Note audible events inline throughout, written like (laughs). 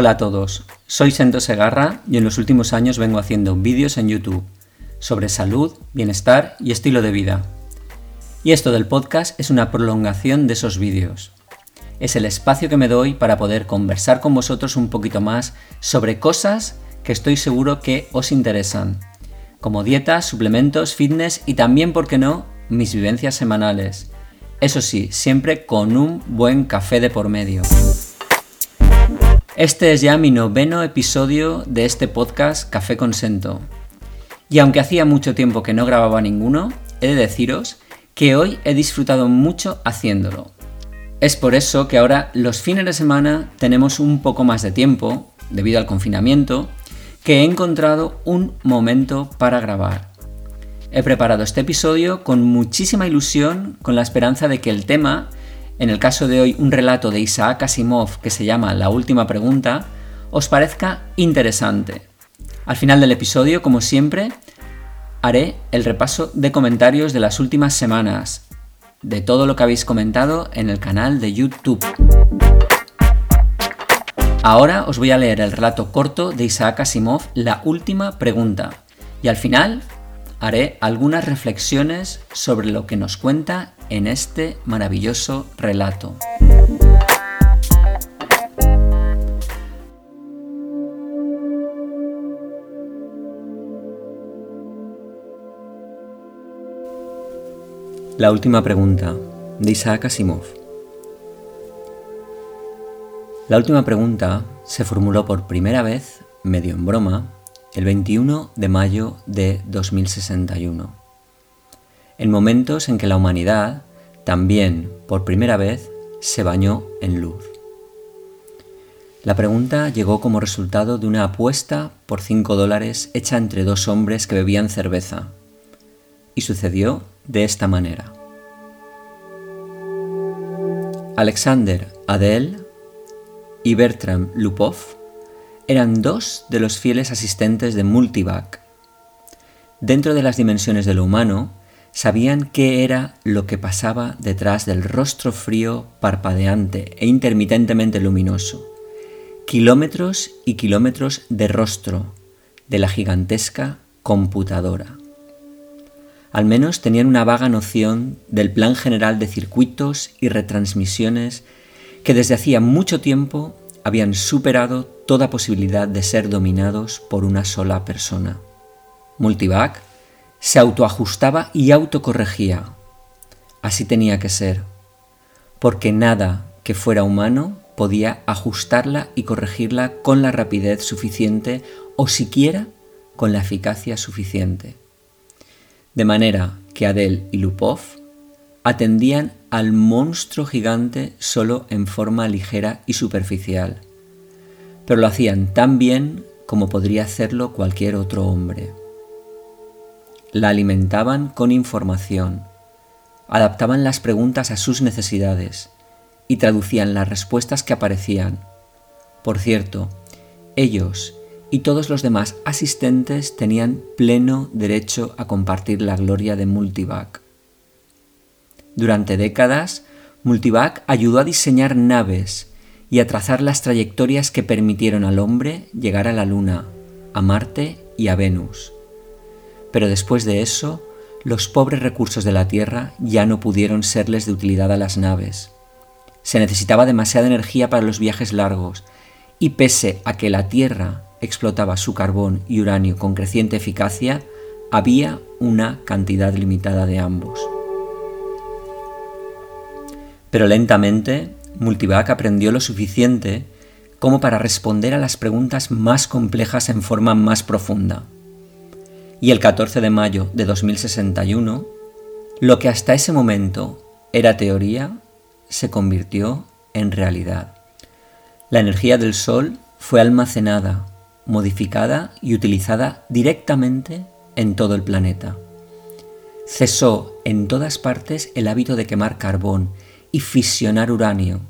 Hola a todos, soy Sento Segarra y en los últimos años vengo haciendo vídeos en YouTube sobre salud, bienestar y estilo de vida. Y esto del podcast es una prolongación de esos vídeos. Es el espacio que me doy para poder conversar con vosotros un poquito más sobre cosas que estoy seguro que os interesan, como dietas, suplementos, fitness y también, ¿por qué no?, mis vivencias semanales. Eso sí, siempre con un buen café de por medio. Este es ya mi noveno episodio de este podcast Café Consento. Y aunque hacía mucho tiempo que no grababa ninguno, he de deciros que hoy he disfrutado mucho haciéndolo. Es por eso que ahora los fines de semana tenemos un poco más de tiempo, debido al confinamiento, que he encontrado un momento para grabar. He preparado este episodio con muchísima ilusión, con la esperanza de que el tema en el caso de hoy un relato de Isaac Asimov que se llama La última pregunta, os parezca interesante. Al final del episodio, como siempre, haré el repaso de comentarios de las últimas semanas, de todo lo que habéis comentado en el canal de YouTube. Ahora os voy a leer el relato corto de Isaac Asimov, La última pregunta, y al final haré algunas reflexiones sobre lo que nos cuenta en este maravilloso relato. La última pregunta de Isaac Asimov. La última pregunta se formuló por primera vez, medio en broma, el 21 de mayo de 2061 en momentos en que la humanidad, también por primera vez, se bañó en luz. La pregunta llegó como resultado de una apuesta por 5 dólares hecha entre dos hombres que bebían cerveza. Y sucedió de esta manera. Alexander Adel y Bertram Lupov eran dos de los fieles asistentes de Multivac. Dentro de las dimensiones de lo humano, sabían qué era lo que pasaba detrás del rostro frío, parpadeante e intermitentemente luminoso. Kilómetros y kilómetros de rostro de la gigantesca computadora. Al menos tenían una vaga noción del plan general de circuitos y retransmisiones que desde hacía mucho tiempo habían superado toda posibilidad de ser dominados por una sola persona. Multivac se autoajustaba y autocorregía. Así tenía que ser, porque nada que fuera humano podía ajustarla y corregirla con la rapidez suficiente o siquiera con la eficacia suficiente. De manera que Adel y Lupov atendían al monstruo gigante solo en forma ligera y superficial, pero lo hacían tan bien como podría hacerlo cualquier otro hombre. La alimentaban con información, adaptaban las preguntas a sus necesidades y traducían las respuestas que aparecían. Por cierto, ellos y todos los demás asistentes tenían pleno derecho a compartir la gloria de Multivac. Durante décadas, Multivac ayudó a diseñar naves y a trazar las trayectorias que permitieron al hombre llegar a la Luna, a Marte y a Venus. Pero después de eso, los pobres recursos de la Tierra ya no pudieron serles de utilidad a las naves. Se necesitaba demasiada energía para los viajes largos, y pese a que la Tierra explotaba su carbón y uranio con creciente eficacia, había una cantidad limitada de ambos. Pero lentamente, Multivac aprendió lo suficiente como para responder a las preguntas más complejas en forma más profunda y el 14 de mayo de 2061, lo que hasta ese momento era teoría se convirtió en realidad. La energía del Sol fue almacenada, modificada y utilizada directamente en todo el planeta. Cesó en todas partes el hábito de quemar carbón y fisionar uranio,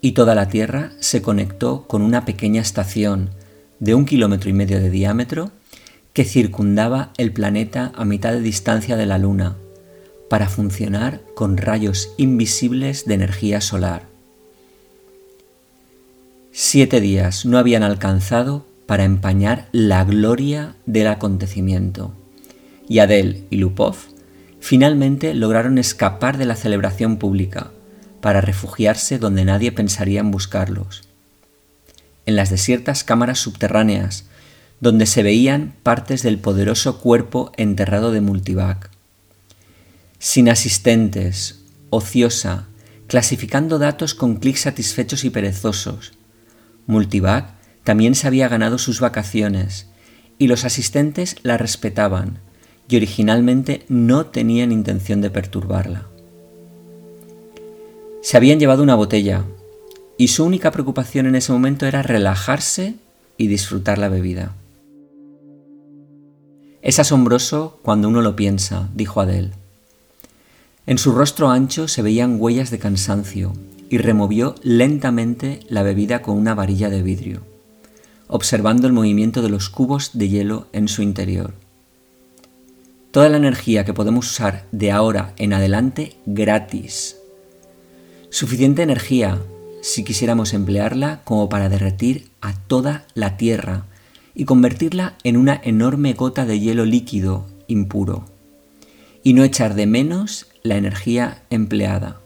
y toda la Tierra se conectó con una pequeña estación de un kilómetro y medio de diámetro que circundaba el planeta a mitad de distancia de la Luna para funcionar con rayos invisibles de energía solar. Siete días no habían alcanzado para empañar la gloria del acontecimiento, y Adel y Lupov finalmente lograron escapar de la celebración pública para refugiarse donde nadie pensaría en buscarlos, en las desiertas cámaras subterráneas donde se veían partes del poderoso cuerpo enterrado de Multivac. Sin asistentes, ociosa, clasificando datos con clics satisfechos y perezosos, Multivac también se había ganado sus vacaciones y los asistentes la respetaban y originalmente no tenían intención de perturbarla. Se habían llevado una botella y su única preocupación en ese momento era relajarse y disfrutar la bebida. Es asombroso cuando uno lo piensa, dijo Adele. En su rostro ancho se veían huellas de cansancio y removió lentamente la bebida con una varilla de vidrio, observando el movimiento de los cubos de hielo en su interior. Toda la energía que podemos usar de ahora en adelante gratis. Suficiente energía si quisiéramos emplearla como para derretir a toda la Tierra y convertirla en una enorme gota de hielo líquido impuro, y no echar de menos la energía empleada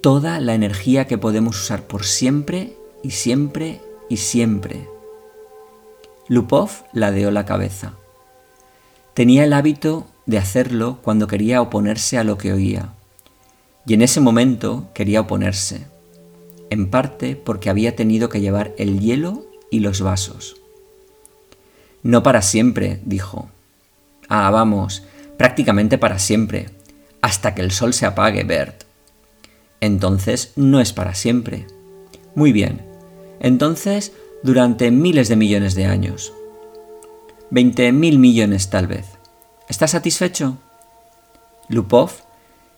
toda la energía que podemos usar por siempre y siempre y siempre. Lupov ladeó la cabeza. Tenía el hábito de hacerlo cuando quería oponerse a lo que oía. Y en ese momento quería oponerse, en parte porque había tenido que llevar el hielo y los vasos. No para siempre, dijo. Ah, vamos, prácticamente para siempre, hasta que el sol se apague, Bert entonces no es para siempre. Muy bien, entonces durante miles de millones de años. Veinte mil millones tal vez. ¿Estás satisfecho? Lupov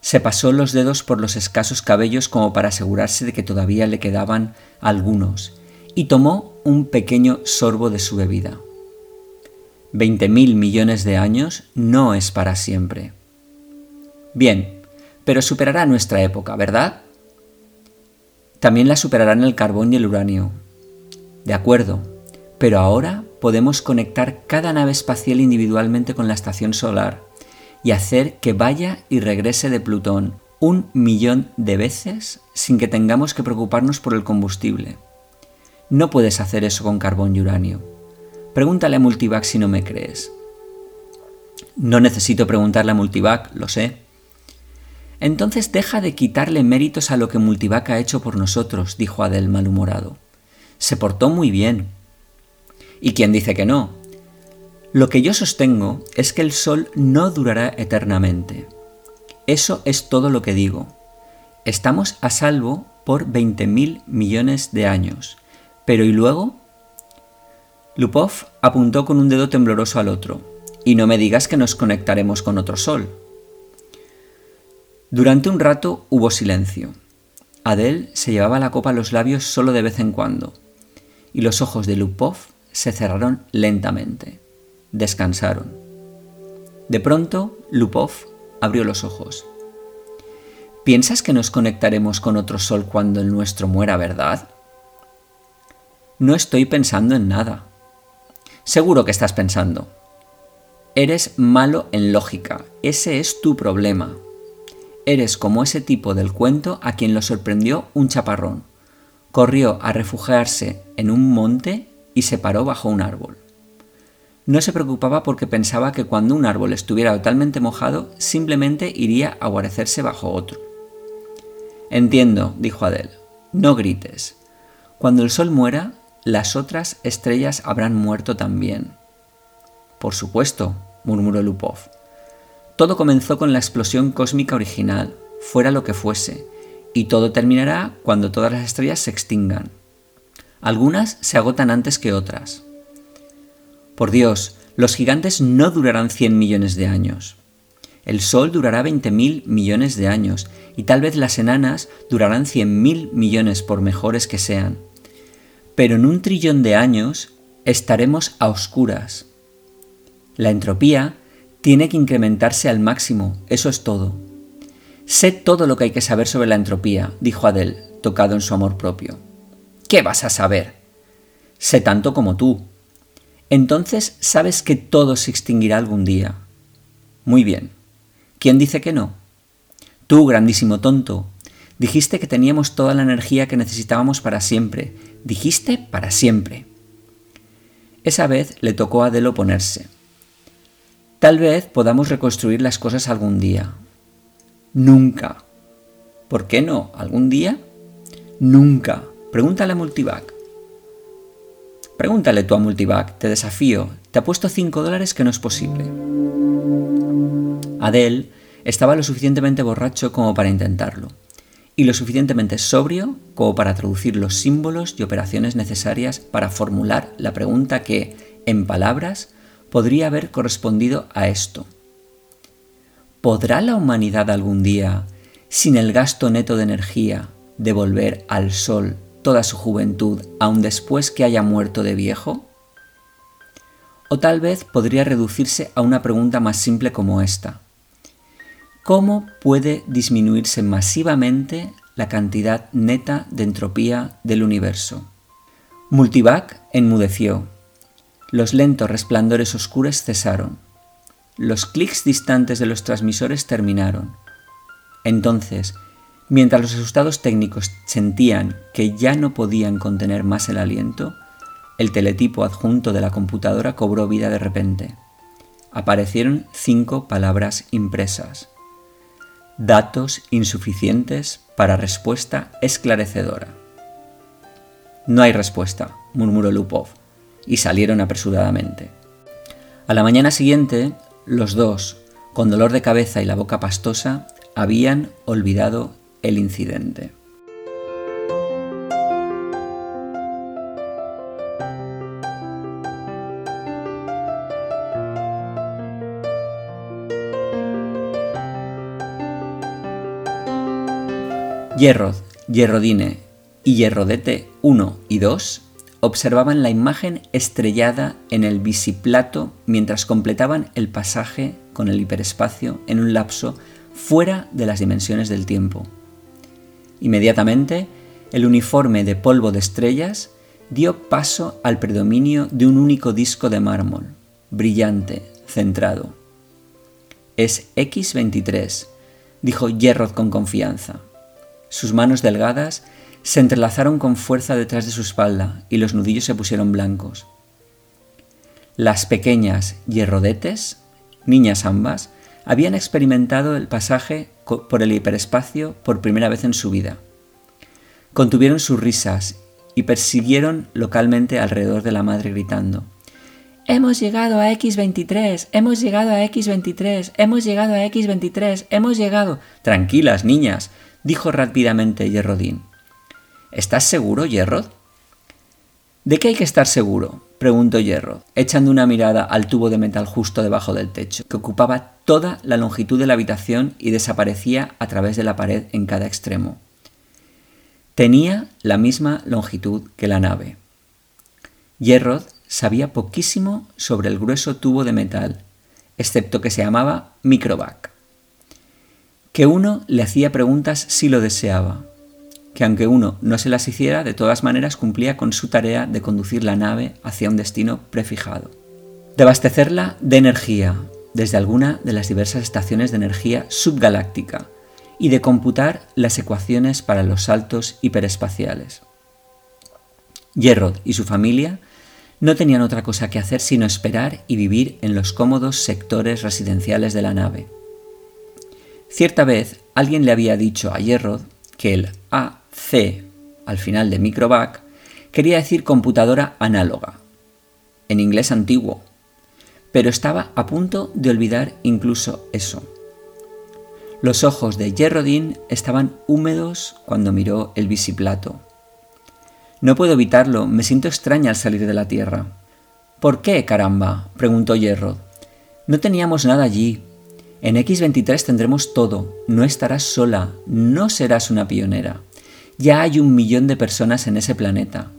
se pasó los dedos por los escasos cabellos como para asegurarse de que todavía le quedaban algunos y tomó un pequeño sorbo de su bebida. Veinte mil millones de años no es para siempre. Bien, pero superará nuestra época, ¿verdad? También la superarán el carbón y el uranio. De acuerdo, pero ahora podemos conectar cada nave espacial individualmente con la estación solar y hacer que vaya y regrese de Plutón un millón de veces sin que tengamos que preocuparnos por el combustible. No puedes hacer eso con carbón y uranio. Pregúntale a Multivac si no me crees. No necesito preguntarle a Multivac, lo sé entonces deja de quitarle méritos a lo que Multivac ha hecho por nosotros, dijo Adel malhumorado. Se portó muy bien. ¿Y quién dice que no? Lo que yo sostengo es que el Sol no durará eternamente. Eso es todo lo que digo. Estamos a salvo por 20.000 millones de años. Pero ¿y luego? Lupov apuntó con un dedo tembloroso al otro. Y no me digas que nos conectaremos con otro Sol. Durante un rato hubo silencio. Adele se llevaba la copa a los labios solo de vez en cuando, y los ojos de Lupov se cerraron lentamente. Descansaron. De pronto, Lupov abrió los ojos. ¿Piensas que nos conectaremos con otro sol cuando el nuestro muera, verdad? No estoy pensando en nada. Seguro que estás pensando. Eres malo en lógica. Ese es tu problema. Eres como ese tipo del cuento a quien lo sorprendió un chaparrón. Corrió a refugiarse en un monte y se paró bajo un árbol. No se preocupaba porque pensaba que cuando un árbol estuviera totalmente mojado, simplemente iría a guarecerse bajo otro. Entiendo, dijo Adele. No grites. Cuando el sol muera, las otras estrellas habrán muerto también. Por supuesto, murmuró Lupov. Todo comenzó con la explosión cósmica original, fuera lo que fuese, y todo terminará cuando todas las estrellas se extingan. Algunas se agotan antes que otras. Por Dios, los gigantes no durarán 100 millones de años. El Sol durará 20.000 millones de años y tal vez las enanas durarán 100.000 millones por mejores que sean. Pero en un trillón de años estaremos a oscuras. La entropía tiene que incrementarse al máximo, eso es todo. Sé todo lo que hay que saber sobre la entropía, dijo Adele, tocado en su amor propio. ¿Qué vas a saber? Sé tanto como tú. Entonces sabes que todo se extinguirá algún día. Muy bien. ¿Quién dice que no? Tú, grandísimo tonto, dijiste que teníamos toda la energía que necesitábamos para siempre. Dijiste para siempre. Esa vez le tocó a Adele oponerse. Tal vez podamos reconstruir las cosas algún día. Nunca. ¿Por qué no? ¿Algún día? Nunca. Pregúntale a Multivac. Pregúntale tú a Multivac, te desafío, te apuesto 5 dólares que no es posible. Adele estaba lo suficientemente borracho como para intentarlo, y lo suficientemente sobrio como para traducir los símbolos y operaciones necesarias para formular la pregunta que, en palabras, podría haber correspondido a esto. ¿Podrá la humanidad algún día, sin el gasto neto de energía, devolver al Sol toda su juventud aun después que haya muerto de viejo? O tal vez podría reducirse a una pregunta más simple como esta. ¿Cómo puede disminuirse masivamente la cantidad neta de entropía del universo? Multivac enmudeció. Los lentos resplandores oscuros cesaron. Los clics distantes de los transmisores terminaron. Entonces, Mientras los asustados técnicos sentían que ya no podían contener más el aliento, el teletipo adjunto de la computadora cobró vida de repente. Aparecieron cinco palabras impresas. Datos insuficientes para respuesta esclarecedora. No hay respuesta, murmuró Lupov, y salieron apresuradamente. A la mañana siguiente, los dos, con dolor de cabeza y la boca pastosa, habían olvidado el incidente. Hierrod, Hierrodine y Hierrodete 1 y 2 observaban la imagen estrellada en el bisiplato mientras completaban el pasaje con el hiperespacio en un lapso fuera de las dimensiones del tiempo. Inmediatamente, el uniforme de polvo de estrellas dio paso al predominio de un único disco de mármol, brillante, centrado. Es X23, dijo Gerrod con confianza. Sus manos delgadas se entrelazaron con fuerza detrás de su espalda y los nudillos se pusieron blancos. Las pequeñas hierrodetes, niñas ambas, habían experimentado el pasaje por el hiperespacio por primera vez en su vida. Contuvieron sus risas y persiguieron localmente alrededor de la madre gritando, Hemos llegado a X23, hemos llegado a X23, hemos llegado a X23, hemos llegado. Tranquilas, niñas, dijo rápidamente Yerrodín. ¿Estás seguro, Yerrod? ¿De qué hay que estar seguro? preguntó Yerrod, echando una mirada al tubo de metal justo debajo del techo, que ocupaba toda la longitud de la habitación y desaparecía a través de la pared en cada extremo. Tenía la misma longitud que la nave. Yerrod sabía poquísimo sobre el grueso tubo de metal, excepto que se llamaba microvac. Que uno le hacía preguntas si lo deseaba, que aunque uno no se las hiciera, de todas maneras cumplía con su tarea de conducir la nave hacia un destino prefijado. De abastecerla de energía desde alguna de las diversas estaciones de energía subgaláctica y de computar las ecuaciones para los saltos hiperespaciales. Gerrod y su familia no tenían otra cosa que hacer sino esperar y vivir en los cómodos sectores residenciales de la nave. Cierta vez alguien le había dicho a Gerrod que el A C al final de Microvac quería decir computadora análoga, en inglés antiguo, pero estaba a punto de olvidar incluso eso. Los ojos de Gerrodin estaban húmedos cuando miró el bisiplato. No puedo evitarlo, me siento extraña al salir de la Tierra. ¿Por qué, caramba? preguntó Gerrod. No teníamos nada allí. En X23 tendremos todo. No estarás sola, no serás una pionera. Ya hay un millón de personas en ese planeta.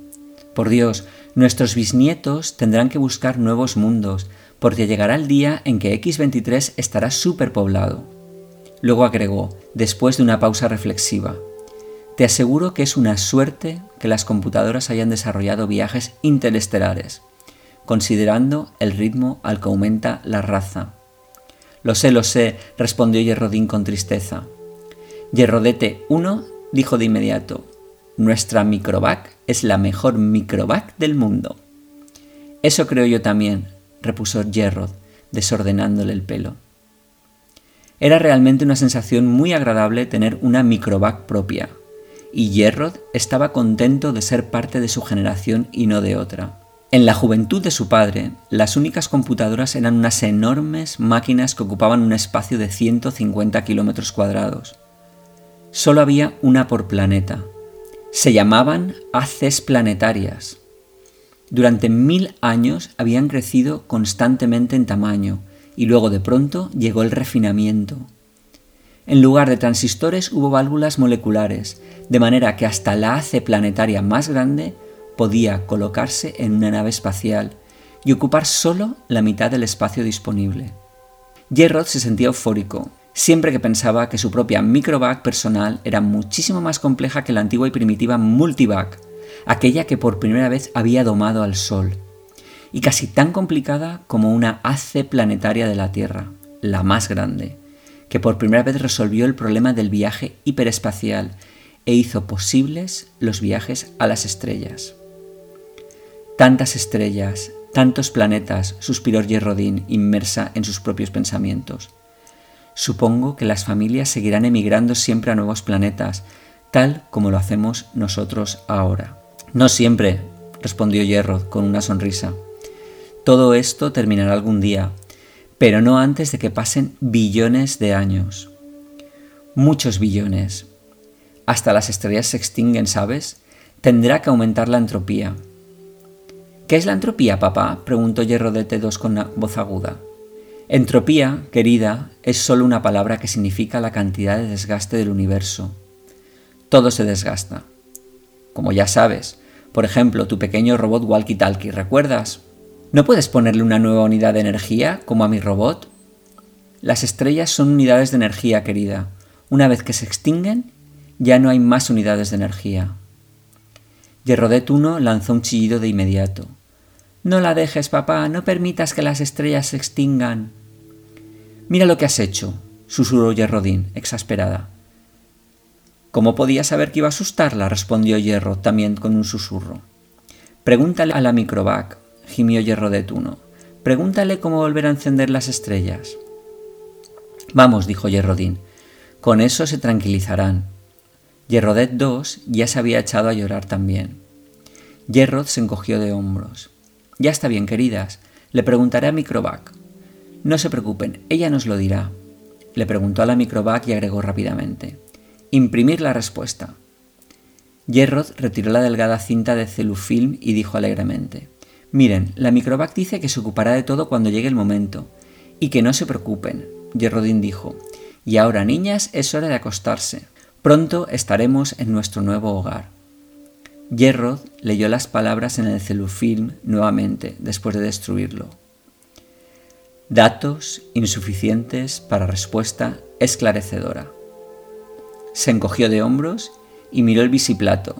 Por Dios, nuestros bisnietos tendrán que buscar nuevos mundos, porque llegará el día en que X23 estará superpoblado. Luego agregó, después de una pausa reflexiva, Te aseguro que es una suerte que las computadoras hayan desarrollado viajes interestelares, considerando el ritmo al que aumenta la raza. Lo sé, lo sé, respondió Yerrodín con tristeza. Yerrodete 1 dijo de inmediato, nuestra microvac es la mejor microvac del mundo. Eso creo yo también, repuso Yerrod, desordenándole el pelo. Era realmente una sensación muy agradable tener una microvac propia, y Yerrod estaba contento de ser parte de su generación y no de otra. En la juventud de su padre, las únicas computadoras eran unas enormes máquinas que ocupaban un espacio de 150 kilómetros cuadrados. Solo había una por planeta. Se llamaban haces planetarias. Durante mil años habían crecido constantemente en tamaño y luego de pronto llegó el refinamiento. En lugar de transistores hubo válvulas moleculares, de manera que hasta la hace planetaria más grande podía colocarse en una nave espacial y ocupar solo la mitad del espacio disponible. Gerrod se sentía eufórico, siempre que pensaba que su propia microvac personal era muchísimo más compleja que la antigua y primitiva multivac, aquella que por primera vez había domado al Sol, y casi tan complicada como una hace planetaria de la Tierra, la más grande que por primera vez resolvió el problema del viaje hiperespacial e hizo posibles los viajes a las estrellas. Tantas estrellas, tantos planetas, suspiró Yerrodín, inmersa en sus propios pensamientos. Supongo que las familias seguirán emigrando siempre a nuevos planetas, tal como lo hacemos nosotros ahora. No siempre, respondió Yerrod con una sonrisa. Todo esto terminará algún día, pero no antes de que pasen billones de años. Muchos billones. Hasta las estrellas se extinguen, ¿sabes? Tendrá que aumentar la entropía. ¿Qué es la entropía, papá? preguntó Hierro de T2 con voz aguda. Entropía, querida, es solo una palabra que significa la cantidad de desgaste del universo. Todo se desgasta. Como ya sabes, por ejemplo, tu pequeño robot walkie-talkie, ¿recuerdas? ¿No puedes ponerle una nueva unidad de energía, como a mi robot? Las estrellas son unidades de energía, querida. Una vez que se extinguen, ya no hay más unidades de energía. Yerrodet 1 lanzó un chillido de inmediato. No la dejes, papá, no permitas que las estrellas se extingan. Mira lo que has hecho, susurró Yerrodín, exasperada. ¿Cómo podía saber que iba a asustarla? respondió Yerro, también con un susurro. Pregúntale a la microvac, gimió Yerrodet 1. Pregúntale cómo volver a encender las estrellas. Vamos, dijo Yerrodín, con eso se tranquilizarán. Yerrodet 2 ya se había echado a llorar también. Yerrod se encogió de hombros. Ya está bien, queridas, le preguntaré a Microvac. No se preocupen, ella nos lo dirá. Le preguntó a la Microvac y agregó rápidamente. Imprimir la respuesta. Yerrod retiró la delgada cinta de celufilm y dijo alegremente. Miren, la microvac dice que se ocupará de todo cuando llegue el momento. Y que no se preocupen, Yerrodin dijo. Y ahora, niñas, es hora de acostarse. Pronto estaremos en nuestro nuevo hogar. Yerrod leyó las palabras en el celufilm nuevamente después de destruirlo. Datos insuficientes para respuesta esclarecedora. Se encogió de hombros y miró el biciplato.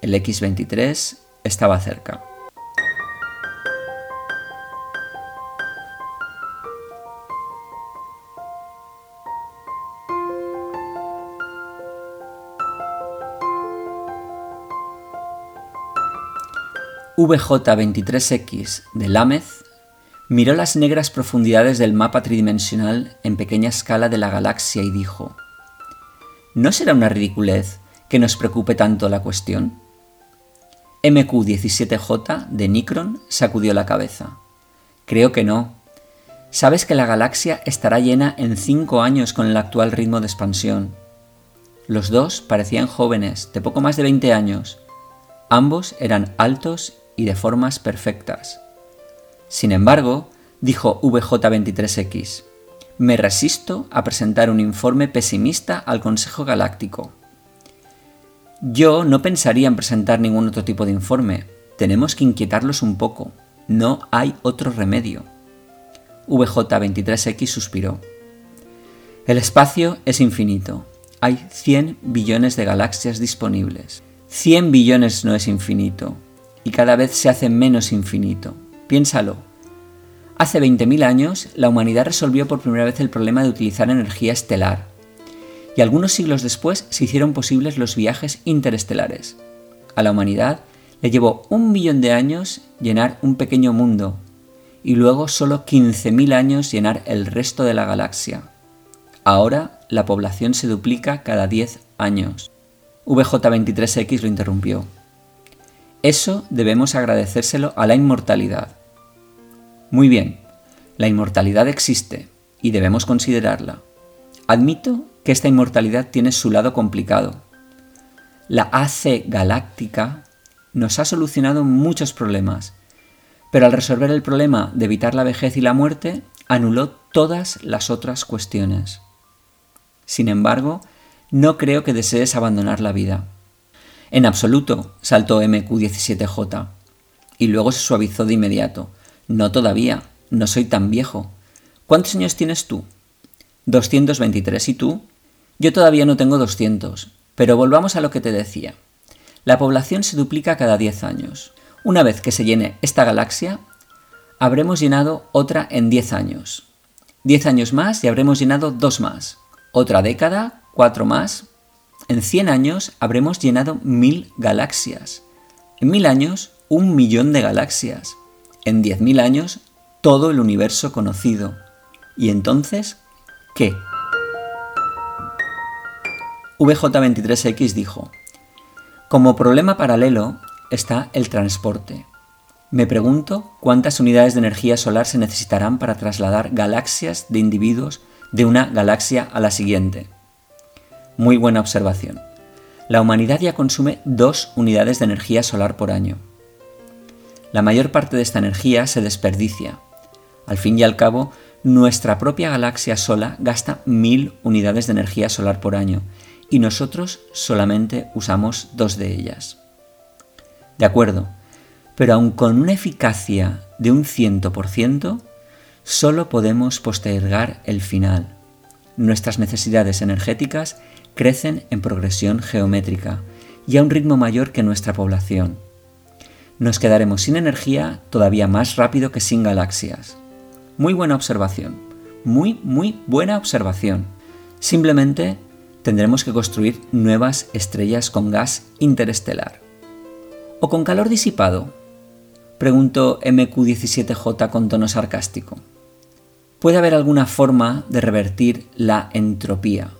El X-23 estaba cerca. VJ23X de Lámez miró las negras profundidades del mapa tridimensional en pequeña escala de la galaxia y dijo, ¿No será una ridiculez que nos preocupe tanto la cuestión? MQ17J de Nikron sacudió la cabeza. Creo que no. Sabes que la galaxia estará llena en cinco años con el actual ritmo de expansión. Los dos parecían jóvenes, de poco más de 20 años. Ambos eran altos y de formas perfectas. Sin embargo, dijo VJ23X, me resisto a presentar un informe pesimista al Consejo Galáctico. Yo no pensaría en presentar ningún otro tipo de informe. Tenemos que inquietarlos un poco. No hay otro remedio. VJ23X suspiró. El espacio es infinito. hay 100 billones de galaxias disponibles. 100 billones no es infinito, y cada vez se hace menos infinito. Piénsalo. Hace 20.000 años, la humanidad resolvió por primera vez el problema de utilizar energía estelar, y algunos siglos después se hicieron posibles los viajes interestelares. A la humanidad le llevó un millón de años llenar un pequeño mundo, y luego solo 15.000 años llenar el resto de la galaxia. Ahora la población se duplica cada 10 años. VJ23X lo interrumpió. Eso debemos agradecérselo a la inmortalidad. Muy bien, la inmortalidad existe y debemos considerarla. Admito que esta inmortalidad tiene su lado complicado. La AC galáctica nos ha solucionado muchos problemas, pero al resolver el problema de evitar la vejez y la muerte, anuló todas las otras cuestiones. Sin embargo, no creo que desees abandonar la vida. En absoluto, saltó MQ17J, y luego se suavizó de inmediato. No todavía, no soy tan viejo. ¿Cuántos años tienes tú? 223. ¿Y tú? Yo todavía no tengo 200, pero volvamos a lo que te decía. La población se duplica cada 10 años. Una vez que se llene esta galaxia, habremos llenado otra en 10 años. 10 años más y habremos llenado dos más. Otra década, cuatro más. En 100 años habremos llenado mil galaxias. En mil años, un millón de galaxias. En 10.000 años, todo el universo conocido. ¿Y entonces qué? VJ23X dijo, como problema paralelo está el transporte. Me pregunto cuántas unidades de energía solar se necesitarán para trasladar galaxias de individuos de una galaxia a la siguiente. Muy buena observación. La humanidad ya consume dos unidades de energía solar por año. La mayor parte de esta energía se desperdicia. Al fin y al cabo, nuestra propia galaxia sola gasta mil unidades de energía solar por año y nosotros solamente usamos dos de ellas. De acuerdo, pero aun con una eficacia de un 100%, solo podemos postergar el final. Nuestras necesidades energéticas crecen en progresión geométrica y a un ritmo mayor que nuestra población. Nos quedaremos sin energía todavía más rápido que sin galaxias. Muy buena observación, muy, muy buena observación. Simplemente tendremos que construir nuevas estrellas con gas interestelar. ¿O con calor disipado? Preguntó MQ17J con tono sarcástico. ¿Puede haber alguna forma de revertir la entropía?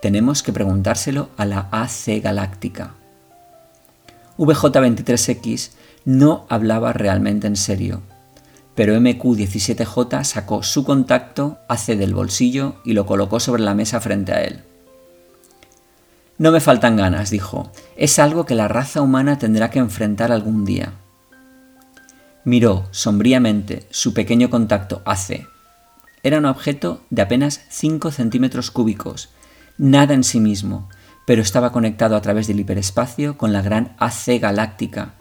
Tenemos que preguntárselo a la AC galáctica. VJ23X no hablaba realmente en serio, pero MQ17J sacó su contacto AC del bolsillo y lo colocó sobre la mesa frente a él. No me faltan ganas, dijo. Es algo que la raza humana tendrá que enfrentar algún día. Miró sombríamente su pequeño contacto AC era un objeto de apenas 5 centímetros cúbicos, nada en sí mismo, pero estaba conectado a través del hiperespacio con la gran AC galáctica,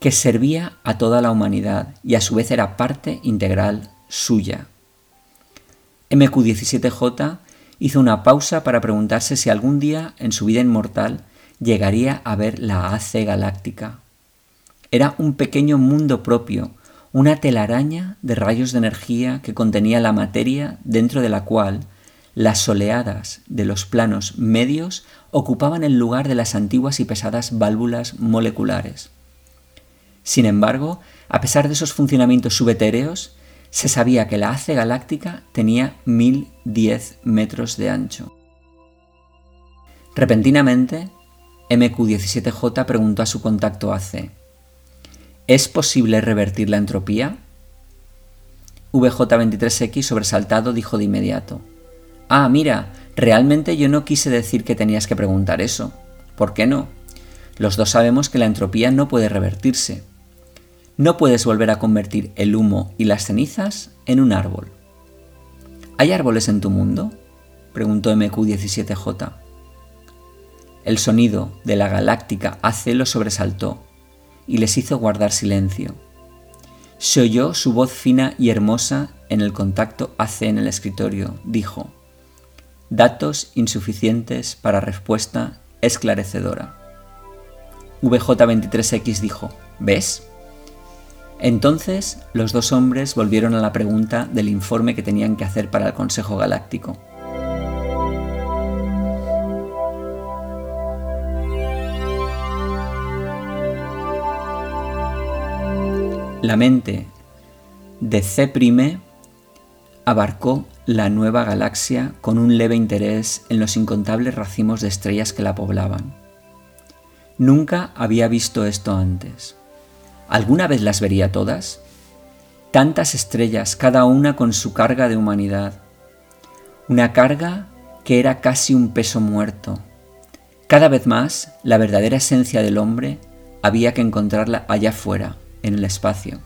que servía a toda la humanidad y a su vez era parte integral suya. MQ17J hizo una pausa para preguntarse si algún día en su vida inmortal llegaría a ver la AC galáctica. Era un pequeño mundo propio, una telaraña de rayos de energía que contenía la materia dentro de la cual las oleadas de los planos medios ocupaban el lugar de las antiguas y pesadas válvulas moleculares. Sin embargo, a pesar de esos funcionamientos subetéreos, se sabía que la hace galáctica tenía 1010 metros de ancho. Repentinamente, MQ-17J preguntó a su contacto AC, ¿Es posible revertir la entropía? VJ23X sobresaltado dijo de inmediato. Ah, mira, realmente yo no quise decir que tenías que preguntar eso. ¿Por qué no? Los dos sabemos que la entropía no puede revertirse. No puedes volver a convertir el humo y las cenizas en un árbol. ¿Hay árboles en tu mundo? preguntó MQ17J. El sonido de la galáctica AC lo sobresaltó y les hizo guardar silencio. Se oyó su voz fina y hermosa en el contacto AC en el escritorio. Dijo, datos insuficientes para respuesta esclarecedora. VJ23X dijo, ¿ves? Entonces los dos hombres volvieron a la pregunta del informe que tenían que hacer para el Consejo Galáctico. La mente de C' abarcó la nueva galaxia con un leve interés en los incontables racimos de estrellas que la poblaban. Nunca había visto esto antes. ¿Alguna vez las vería todas? Tantas estrellas, cada una con su carga de humanidad. Una carga que era casi un peso muerto. Cada vez más, la verdadera esencia del hombre había que encontrarla allá afuera, en el espacio,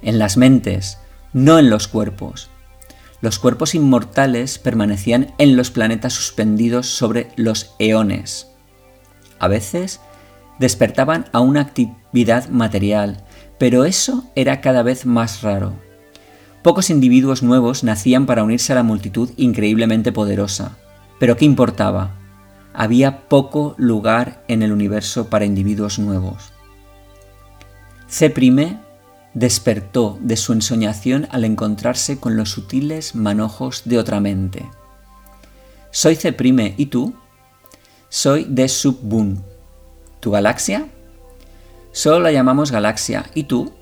en las mentes, no en los cuerpos. Los cuerpos inmortales permanecían en los planetas suspendidos sobre los eones. A veces despertaban a una actividad material, pero eso era cada vez más raro. Pocos individuos nuevos nacían para unirse a la multitud increíblemente poderosa. Pero ¿qué importaba? Había poco lugar en el universo para individuos nuevos. C' despertó de su ensoñación al encontrarse con los sutiles manojos de otra mente. Soy C', ¿y tú? Soy de Subbun, ¿Tu galaxia? Solo la llamamos galaxia. ¿Y tú?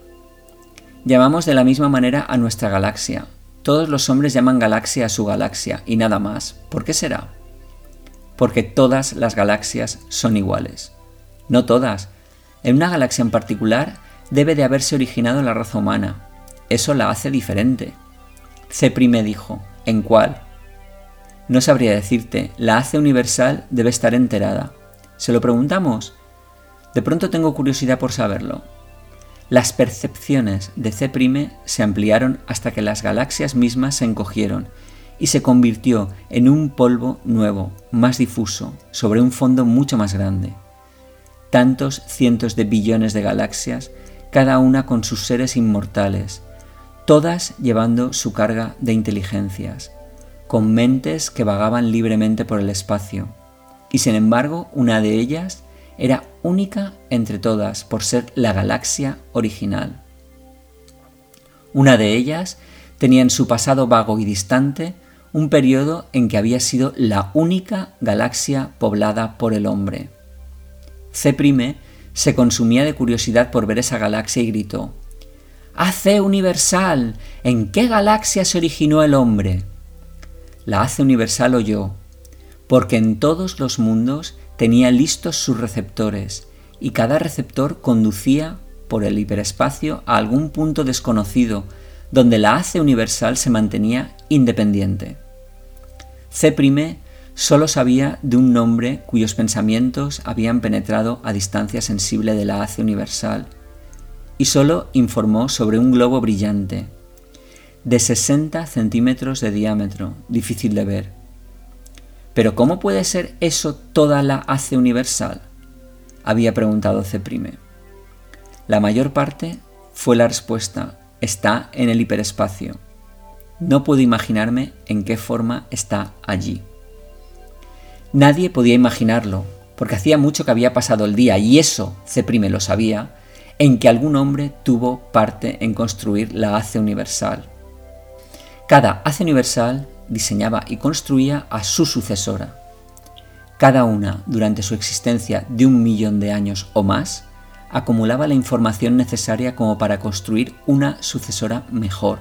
Llamamos de la misma manera a nuestra galaxia. Todos los hombres llaman galaxia a su galaxia y nada más. ¿Por qué será? Porque todas las galaxias son iguales. No todas. En una galaxia en particular debe de haberse originado la raza humana. Eso la hace diferente. C' dijo, ¿en cuál? No sabría decirte, la hace universal debe estar enterada. ¿Se lo preguntamos? De pronto tengo curiosidad por saberlo. Las percepciones de C' se ampliaron hasta que las galaxias mismas se encogieron y se convirtió en un polvo nuevo, más difuso, sobre un fondo mucho más grande. Tantos cientos de billones de galaxias, cada una con sus seres inmortales, todas llevando su carga de inteligencias, con mentes que vagaban libremente por el espacio, y sin embargo una de ellas era única entre todas por ser la galaxia original. Una de ellas tenía en su pasado vago y distante un periodo en que había sido la única galaxia poblada por el hombre. C' se consumía de curiosidad por ver esa galaxia y gritó, ¡AC universal! ¿En qué galaxia se originó el hombre? La AC universal oyó, porque en todos los mundos tenía listos sus receptores y cada receptor conducía por el hiperespacio a algún punto desconocido donde la hace universal se mantenía independiente. C' solo sabía de un nombre cuyos pensamientos habían penetrado a distancia sensible de la hace universal y solo informó sobre un globo brillante, de 60 centímetros de diámetro, difícil de ver, pero ¿cómo puede ser eso toda la hace universal? había preguntado C'. La mayor parte fue la respuesta, está en el hiperespacio. No puedo imaginarme en qué forma está allí. Nadie podía imaginarlo, porque hacía mucho que había pasado el día, y eso C' lo sabía, en que algún hombre tuvo parte en construir la hace universal. Cada hace universal diseñaba y construía a su sucesora. Cada una, durante su existencia de un millón de años o más, acumulaba la información necesaria como para construir una sucesora mejor,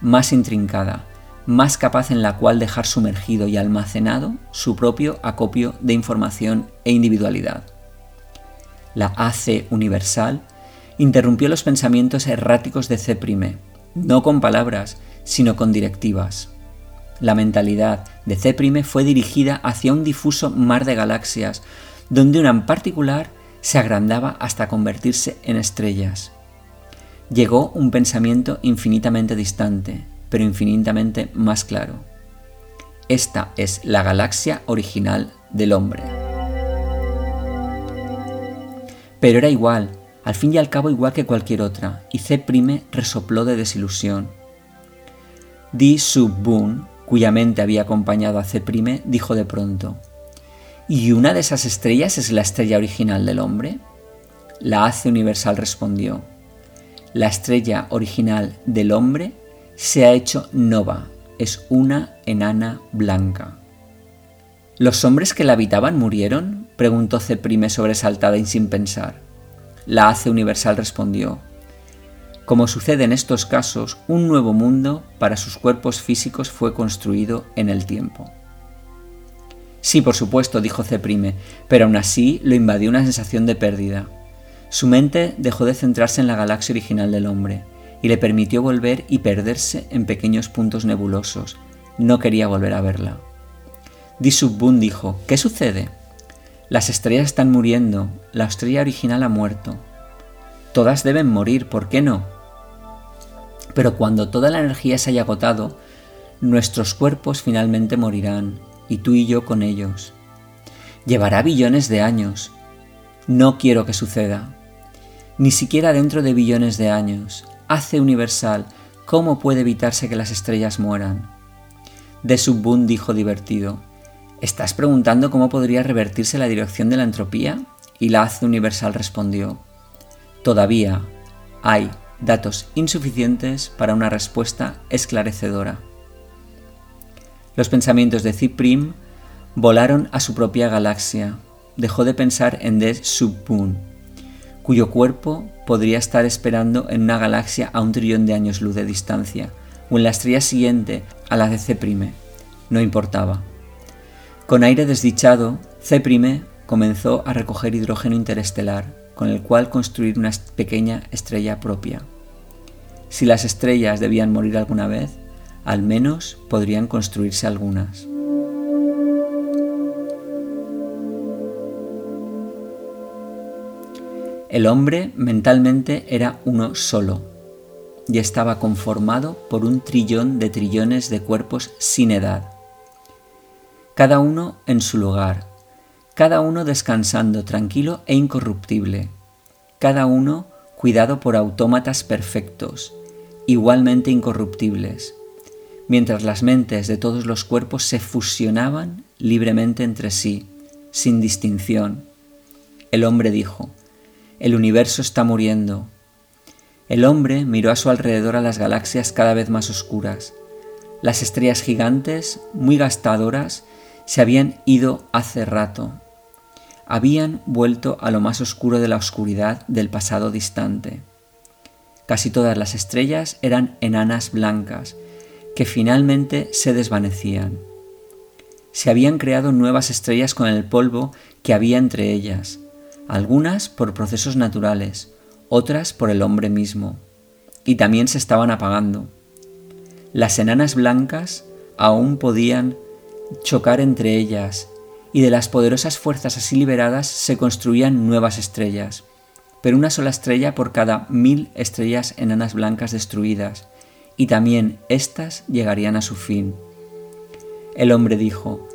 más intrincada, más capaz en la cual dejar sumergido y almacenado su propio acopio de información e individualidad. La AC universal interrumpió los pensamientos erráticos de C', no con palabras, sino con directivas. La mentalidad de C' fue dirigida hacia un difuso mar de galaxias, donde una en particular se agrandaba hasta convertirse en estrellas. Llegó un pensamiento infinitamente distante, pero infinitamente más claro. Esta es la galaxia original del hombre. Pero era igual, al fin y al cabo igual que cualquier otra, y C' resopló de desilusión. Di Sub cuya mente había acompañado a C', dijo de pronto, ¿Y una de esas estrellas es la estrella original del hombre? La Hace Universal respondió, la estrella original del hombre se ha hecho nova, es una enana blanca. ¿Los hombres que la habitaban murieron? preguntó Ceprime sobresaltada y sin pensar. La Hace Universal respondió, como sucede en estos casos, un nuevo mundo para sus cuerpos físicos fue construido en el tiempo. Sí, por supuesto, dijo Ceprime, pero aún así lo invadió una sensación de pérdida. Su mente dejó de centrarse en la galaxia original del hombre y le permitió volver y perderse en pequeños puntos nebulosos. No quería volver a verla. Disubun dijo, ¿qué sucede? Las estrellas están muriendo, la estrella original ha muerto. Todas deben morir, ¿por qué no? Pero cuando toda la energía se haya agotado, nuestros cuerpos finalmente morirán, y tú y yo con ellos. Llevará billones de años. No quiero que suceda. Ni siquiera dentro de billones de años. Hace universal, ¿cómo puede evitarse que las estrellas mueran? De Subbun dijo divertido, ¿estás preguntando cómo podría revertirse la dirección de la entropía? Y la Hace Universal respondió, todavía hay datos insuficientes para una respuesta esclarecedora. Los pensamientos de Ciprim volaron a su propia galaxia. Dejó de pensar en The Submoon, cuyo cuerpo podría estar esperando en una galaxia a un trillón de años luz de distancia, o en la estrella siguiente a la de C'. No importaba. Con aire desdichado, C' comenzó a recoger hidrógeno interestelar con el cual construir una pequeña estrella propia. Si las estrellas debían morir alguna vez, al menos podrían construirse algunas. El hombre mentalmente era uno solo y estaba conformado por un trillón de trillones de cuerpos sin edad, cada uno en su lugar, cada uno descansando tranquilo e incorruptible, cada uno cuidado por autómatas perfectos, igualmente incorruptibles, mientras las mentes de todos los cuerpos se fusionaban libremente entre sí, sin distinción. El hombre dijo, el universo está muriendo. El hombre miró a su alrededor a las galaxias cada vez más oscuras. Las estrellas gigantes, muy gastadoras, se habían ido hace rato habían vuelto a lo más oscuro de la oscuridad del pasado distante. Casi todas las estrellas eran enanas blancas, que finalmente se desvanecían. Se habían creado nuevas estrellas con el polvo que había entre ellas, algunas por procesos naturales, otras por el hombre mismo, y también se estaban apagando. Las enanas blancas aún podían chocar entre ellas y de las poderosas fuerzas así liberadas se construían nuevas estrellas, pero una sola estrella por cada mil estrellas enanas blancas destruidas, y también éstas llegarían a su fin. El hombre dijo,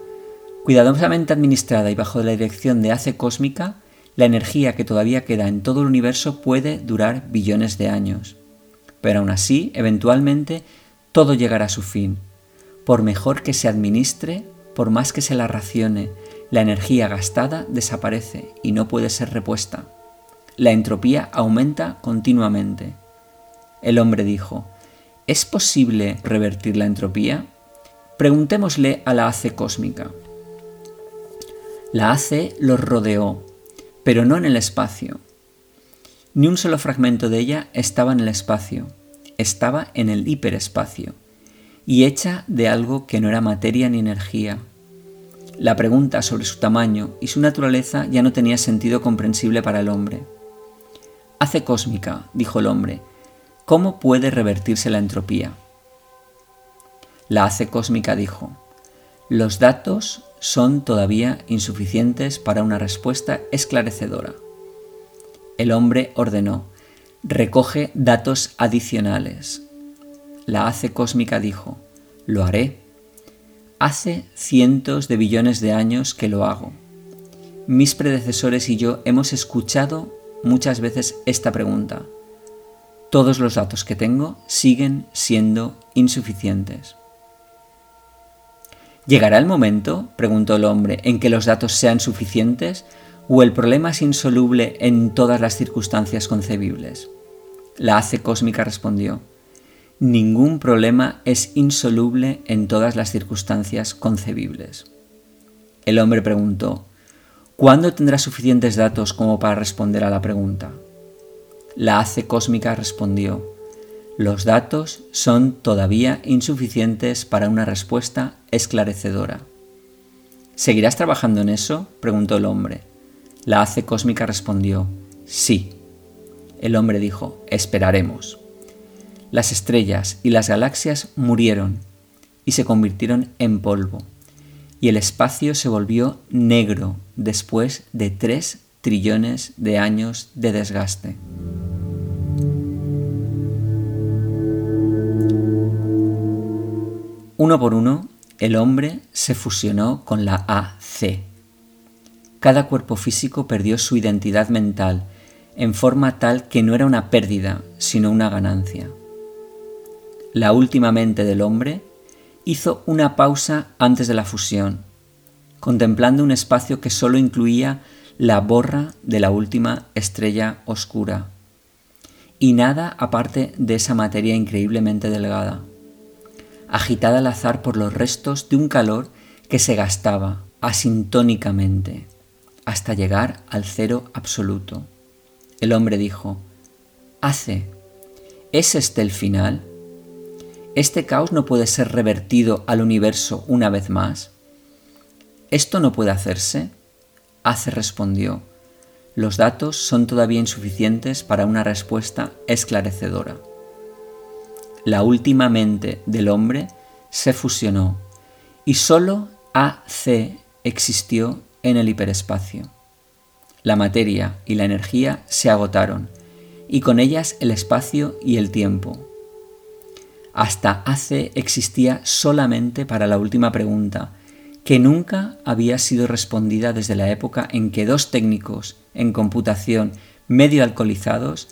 cuidadosamente administrada y bajo la dirección de Hace Cósmica, la energía que todavía queda en todo el universo puede durar billones de años. Pero aún así, eventualmente, todo llegará a su fin. Por mejor que se administre, por más que se la racione, la energía gastada desaparece y no puede ser repuesta. La entropía aumenta continuamente. El hombre dijo, ¿es posible revertir la entropía? Preguntémosle a la hace cósmica. La hace los rodeó, pero no en el espacio. Ni un solo fragmento de ella estaba en el espacio, estaba en el hiperespacio, y hecha de algo que no era materia ni energía, la pregunta sobre su tamaño y su naturaleza ya no tenía sentido comprensible para el hombre. Hace cósmica, dijo el hombre, ¿cómo puede revertirse la entropía? La hace cósmica dijo, los datos son todavía insuficientes para una respuesta esclarecedora. El hombre ordenó, recoge datos adicionales. La hace cósmica dijo, lo haré. Hace cientos de billones de años que lo hago. Mis predecesores y yo hemos escuchado muchas veces esta pregunta. Todos los datos que tengo siguen siendo insuficientes. ¿Llegará el momento, preguntó el hombre, en que los datos sean suficientes o el problema es insoluble en todas las circunstancias concebibles? La hace cósmica respondió, ningún problema es insoluble en todas las circunstancias concebibles. El hombre preguntó, ¿cuándo tendrá suficientes datos como para responder a la pregunta? La hace cósmica respondió, los datos son todavía insuficientes para una respuesta esclarecedora. ¿Seguirás trabajando en eso? preguntó el hombre. La hace cósmica respondió, sí. El hombre dijo, esperaremos. Las estrellas y las galaxias murieron y se convirtieron en polvo, y el espacio se volvió negro después de tres trillones de años de desgaste. Uno por uno, el hombre se fusionó con la AC. Cada cuerpo físico perdió su identidad mental en forma tal que no era una pérdida, sino una ganancia. La última mente del hombre hizo una pausa antes de la fusión, contemplando un espacio que sólo incluía la borra de la última estrella oscura, y nada aparte de esa materia increíblemente delgada agitada al azar por los restos de un calor que se gastaba asintónicamente hasta llegar al cero absoluto. El hombre dijo, Hace, ¿es este el final? ¿Este caos no puede ser revertido al universo una vez más? ¿Esto no puede hacerse? Hace respondió, los datos son todavía insuficientes para una respuesta esclarecedora la última mente del hombre se fusionó y sólo AC existió en el hiperespacio. La materia y la energía se agotaron y con ellas el espacio y el tiempo. Hasta AC existía solamente para la última pregunta, que nunca había sido respondida desde la época en que dos técnicos en computación medio alcoholizados,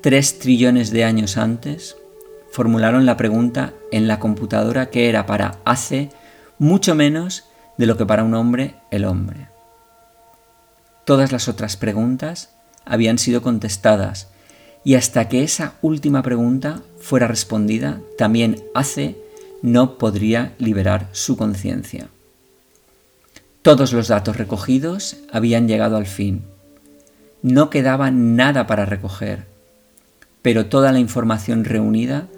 tres trillones de años antes, formularon la pregunta en la computadora que era para hace mucho menos de lo que para un hombre el hombre. Todas las otras preguntas habían sido contestadas y hasta que esa última pregunta fuera respondida, también hace no podría liberar su conciencia. Todos los datos recogidos habían llegado al fin. No quedaba nada para recoger, pero toda la información reunida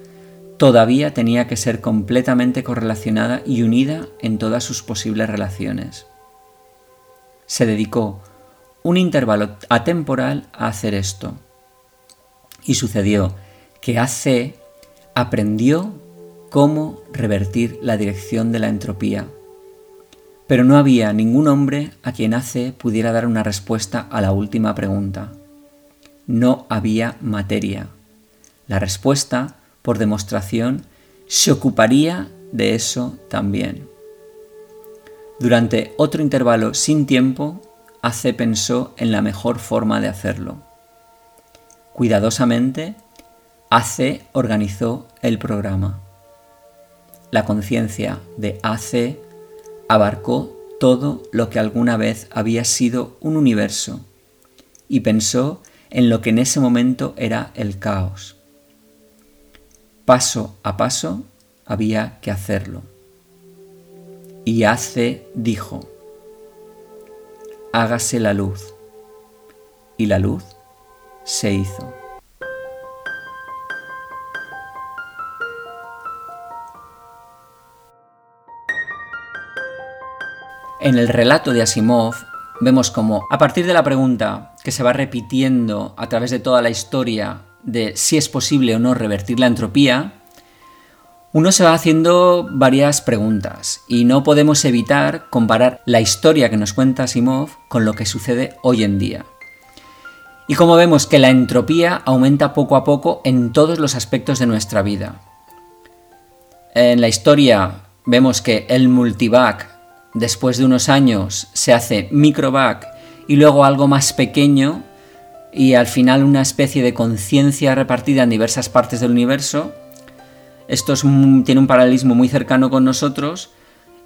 todavía tenía que ser completamente correlacionada y unida en todas sus posibles relaciones. Se dedicó un intervalo atemporal a hacer esto. Y sucedió que AC aprendió cómo revertir la dirección de la entropía. Pero no había ningún hombre a quien AC pudiera dar una respuesta a la última pregunta. No había materia. La respuesta por demostración, se ocuparía de eso también. Durante otro intervalo sin tiempo, AC pensó en la mejor forma de hacerlo. Cuidadosamente, AC organizó el programa. La conciencia de AC abarcó todo lo que alguna vez había sido un universo y pensó en lo que en ese momento era el caos. Paso a paso había que hacerlo. Y hace dijo, hágase la luz. Y la luz se hizo. En el relato de Asimov vemos como a partir de la pregunta que se va repitiendo a través de toda la historia de si es posible o no revertir la entropía, uno se va haciendo varias preguntas y no podemos evitar comparar la historia que nos cuenta Simov con lo que sucede hoy en día. Y como vemos que la entropía aumenta poco a poco en todos los aspectos de nuestra vida. En la historia vemos que el multivac después de unos años se hace microvac y luego algo más pequeño y al final una especie de conciencia repartida en diversas partes del universo. Esto tiene un paralelismo muy cercano con nosotros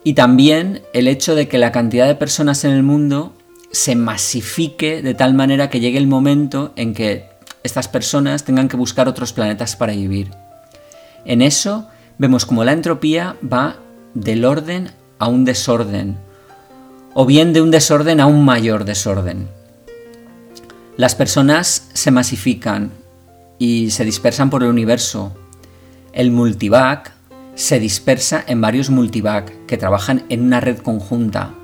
y también el hecho de que la cantidad de personas en el mundo se masifique de tal manera que llegue el momento en que estas personas tengan que buscar otros planetas para vivir. En eso vemos como la entropía va del orden a un desorden, o bien de un desorden a un mayor desorden. Las personas se masifican y se dispersan por el universo. El multivac se dispersa en varios multivac que trabajan en una red conjunta.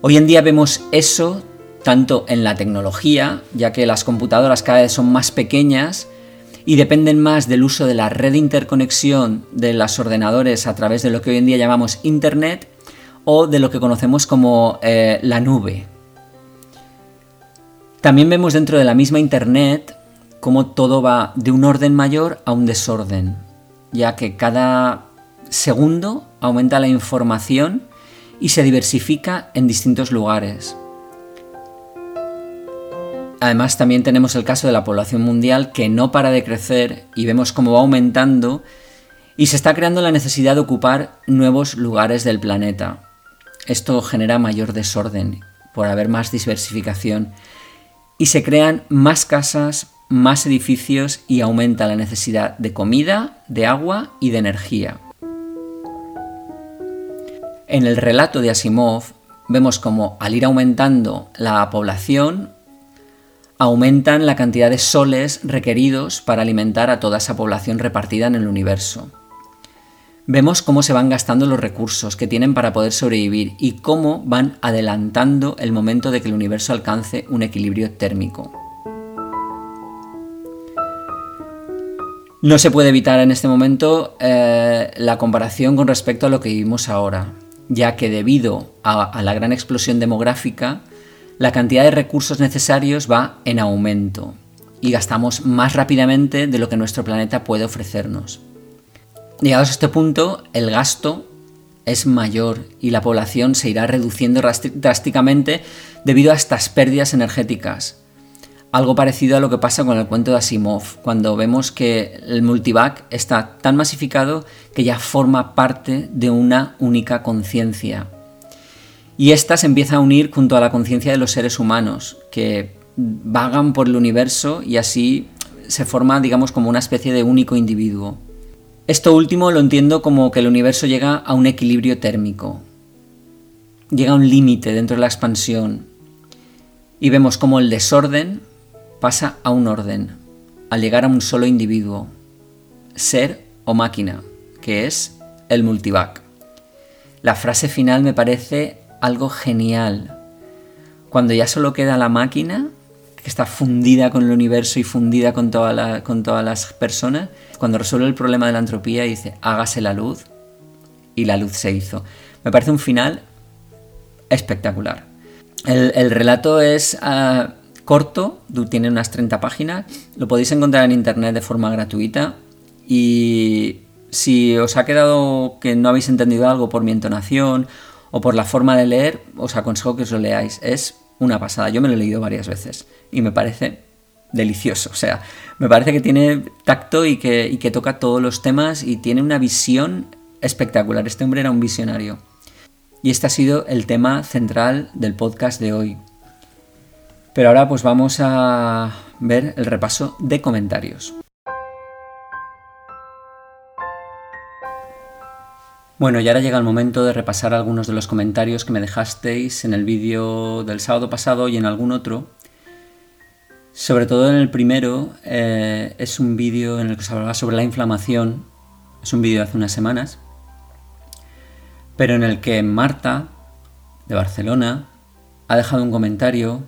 Hoy en día vemos eso tanto en la tecnología, ya que las computadoras cada vez son más pequeñas y dependen más del uso de la red de interconexión de los ordenadores a través de lo que hoy en día llamamos Internet o de lo que conocemos como eh, la nube. También vemos dentro de la misma Internet cómo todo va de un orden mayor a un desorden, ya que cada segundo aumenta la información y se diversifica en distintos lugares. Además, también tenemos el caso de la población mundial que no para de crecer y vemos cómo va aumentando y se está creando la necesidad de ocupar nuevos lugares del planeta. Esto genera mayor desorden por haber más diversificación y se crean más casas, más edificios y aumenta la necesidad de comida, de agua y de energía. En el relato de Asimov vemos como al ir aumentando la población, aumentan la cantidad de soles requeridos para alimentar a toda esa población repartida en el universo. Vemos cómo se van gastando los recursos que tienen para poder sobrevivir y cómo van adelantando el momento de que el universo alcance un equilibrio térmico. No se puede evitar en este momento eh, la comparación con respecto a lo que vivimos ahora, ya que debido a la gran explosión demográfica, la cantidad de recursos necesarios va en aumento y gastamos más rápidamente de lo que nuestro planeta puede ofrecernos. Llegados a este punto, el gasto es mayor y la población se irá reduciendo drásticamente debido a estas pérdidas energéticas. Algo parecido a lo que pasa con el cuento de Asimov, cuando vemos que el multivac está tan masificado que ya forma parte de una única conciencia. Y esta se empieza a unir junto a la conciencia de los seres humanos, que vagan por el universo y así se forma, digamos, como una especie de único individuo. Esto último lo entiendo como que el universo llega a un equilibrio térmico, llega a un límite dentro de la expansión y vemos como el desorden pasa a un orden, al llegar a un solo individuo, ser o máquina, que es el multivac. La frase final me parece algo genial. Cuando ya solo queda la máquina, que está fundida con el universo y fundida con, con todas las personas, cuando resuelve el problema de la entropía dice, hágase la luz, y la luz se hizo. Me parece un final espectacular. El, relato es ah, corto, tiene unas 30 páginas, lo podéis encontrar en internet de forma gratuita y si os ha quedado que no habéis entendido algo por mi entonación o por la forma de leer, os aconsejo que os lo leáis. Es una pasada. Yo me lo he leído varias veces y me parece delicioso. O sea, me parece que tiene tacto y que, toca todos los temas y tiene una visión espectacular. Este hombre era un visionario. Y este ha sido el tema central del podcast de hoy. Pero ahora pues vamos a ver el repaso de comentarios. Bueno, y ahora llega el momento de repasar algunos de los comentarios que me dejasteis en el vídeo del sábado pasado y en algún otro. Sobre todo en el primero, eh, es un vídeo en el que se hablaba sobre la inflamación. Es un vídeo de hace unas semanas. Pero en el que Marta, de Barcelona, ha dejado un comentario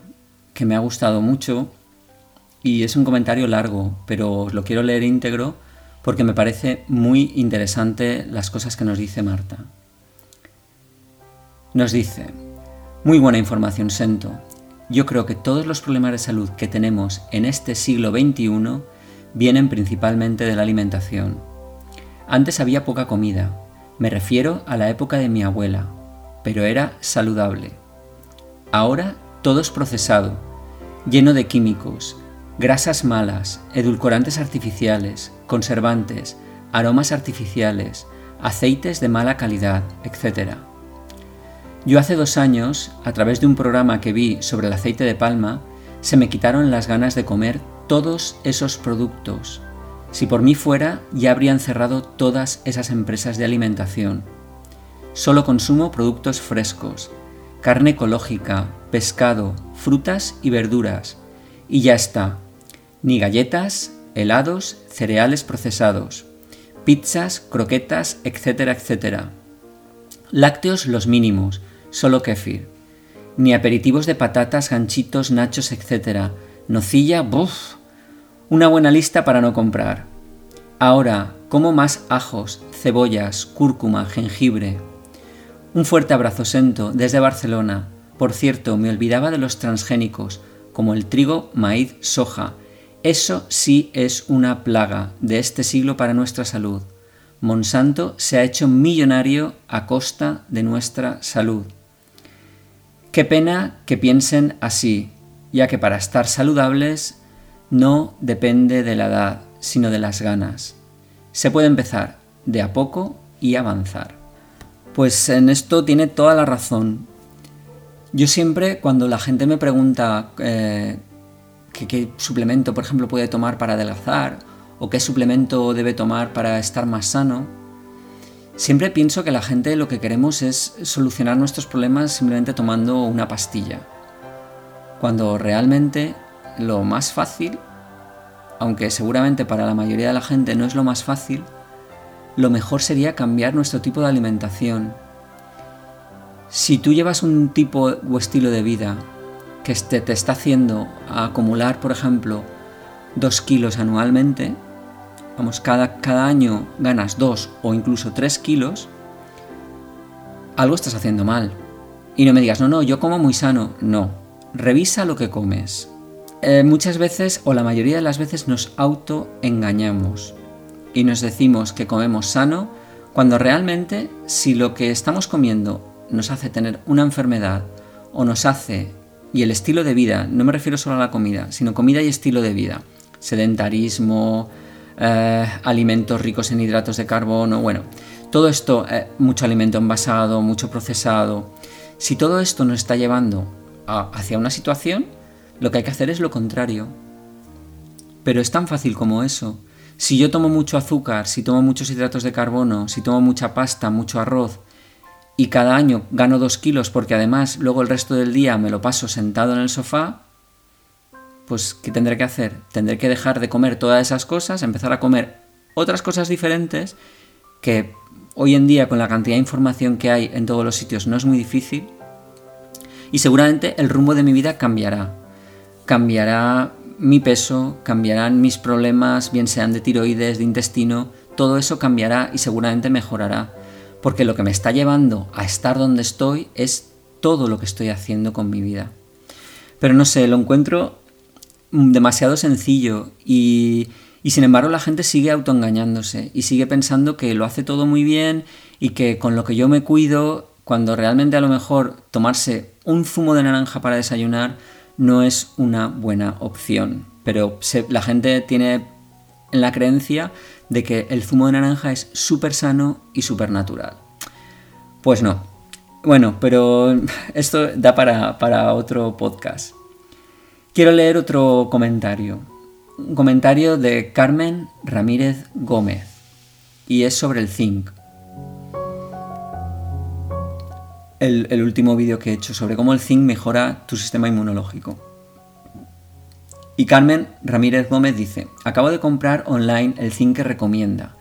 que me ha gustado mucho. Y es un comentario largo, pero os lo quiero leer íntegro porque me parece muy interesante las cosas que nos dice Marta. Nos dice, muy buena información, Sento. Yo creo que todos los problemas de salud que tenemos en este siglo XXI vienen principalmente de la alimentación. Antes había poca comida, me refiero a la época de mi abuela, pero era saludable. Ahora todo es procesado, lleno de químicos, grasas malas, edulcorantes artificiales, conservantes, aromas artificiales, aceites de mala calidad, etc. Yo hace dos años, a través de un programa que vi sobre el aceite de palma, se me quitaron las ganas de comer todos esos productos. Si por mí fuera, ya habrían cerrado todas esas empresas de alimentación. Solo consumo productos frescos, carne ecológica, pescado, frutas y verduras. Y ya está. Ni galletas, helados, cereales procesados, pizzas, croquetas, etcétera, etcétera. Lácteos los mínimos, solo kefir. Ni aperitivos de patatas, ganchitos, nachos, etcétera. Nocilla, buf. Una buena lista para no comprar. Ahora, como más ajos, cebollas, cúrcuma, jengibre. Un fuerte abrazo, Sento, desde Barcelona. Por cierto, me olvidaba de los transgénicos, como el trigo, maíz, soja, eso sí es una plaga de este siglo para nuestra salud. Monsanto se ha hecho millonario a costa de nuestra salud. Qué pena que piensen así, ya que para estar saludables no depende de la edad, sino de las ganas. Se puede empezar de a poco y avanzar. Pues en esto tiene toda la razón. Yo siempre, cuando la gente me pregunta eh, qué suplemento, por ejemplo, puede tomar para adelgazar o qué suplemento debe tomar para estar más sano. Siempre pienso que la gente lo que queremos es solucionar nuestros problemas simplemente tomando una pastilla. Cuando realmente lo más fácil, aunque seguramente para la mayoría de la gente no es lo más fácil, lo mejor sería cambiar nuestro tipo de alimentación. Si tú llevas un tipo o estilo de vida que te, te está haciendo acumular, por ejemplo, dos kilos anualmente, cada, cada año ganas dos o incluso tres kilos, algo estás haciendo mal. Y no me digas, no, no, yo como muy sano. No, revisa lo que comes. Eh, muchas veces, o la mayoría de las veces, nos autoengañamos y nos decimos que comemos sano cuando realmente si lo que estamos comiendo nos hace tener una enfermedad o nos hace y el estilo de vida, no me refiero solo a la comida, sino comida y estilo de vida. Sedentarismo, eh, alimentos ricos en hidratos de carbono, bueno, todo esto, eh, mucho alimento envasado, mucho procesado. Si todo esto nos está llevando hacia una situación, lo que hay que hacer es lo contrario. Pero es tan fácil como eso. Si yo tomo mucho azúcar, si tomo muchos hidratos de carbono, si tomo mucha pasta, mucho arroz, y cada año gano dos kilos porque además luego el resto del día me lo paso sentado en el sofá, pues ¿qué tendré que hacer? Tendré que dejar de comer todas esas cosas, empezar a comer otras cosas diferentes que hoy en día con la cantidad de información que hay en todos los sitios no es muy difícil y seguramente el rumbo de mi vida cambiará. Cambiará mi peso, cambiarán mis problemas, bien sean de tiroides, de intestino, todo eso cambiará y seguramente mejorará porque lo que me está llevando a estar donde estoy es todo lo que estoy haciendo con mi vida. Pero no sé, lo encuentro demasiado sencillo y, sin embargo la gente sigue autoengañándose y sigue pensando que lo hace todo muy bien y que con lo que yo me cuido, cuando realmente a lo mejor tomarse un zumo de naranja para desayunar no es una buena opción. Pero la gente tiene en la creencia de que el zumo de naranja es súper sano y súper natural. Pues no. Bueno, pero (laughs) esto da para, para otro podcast. Quiero leer otro comentario. Un comentario de Carmen Ramírez Gómez. Y es sobre el zinc. El, último vídeo que he hecho sobre cómo el zinc mejora tu sistema inmunológico. Y Carmen Ramírez Gómez dice, acabo de comprar online el zinc que recomienda,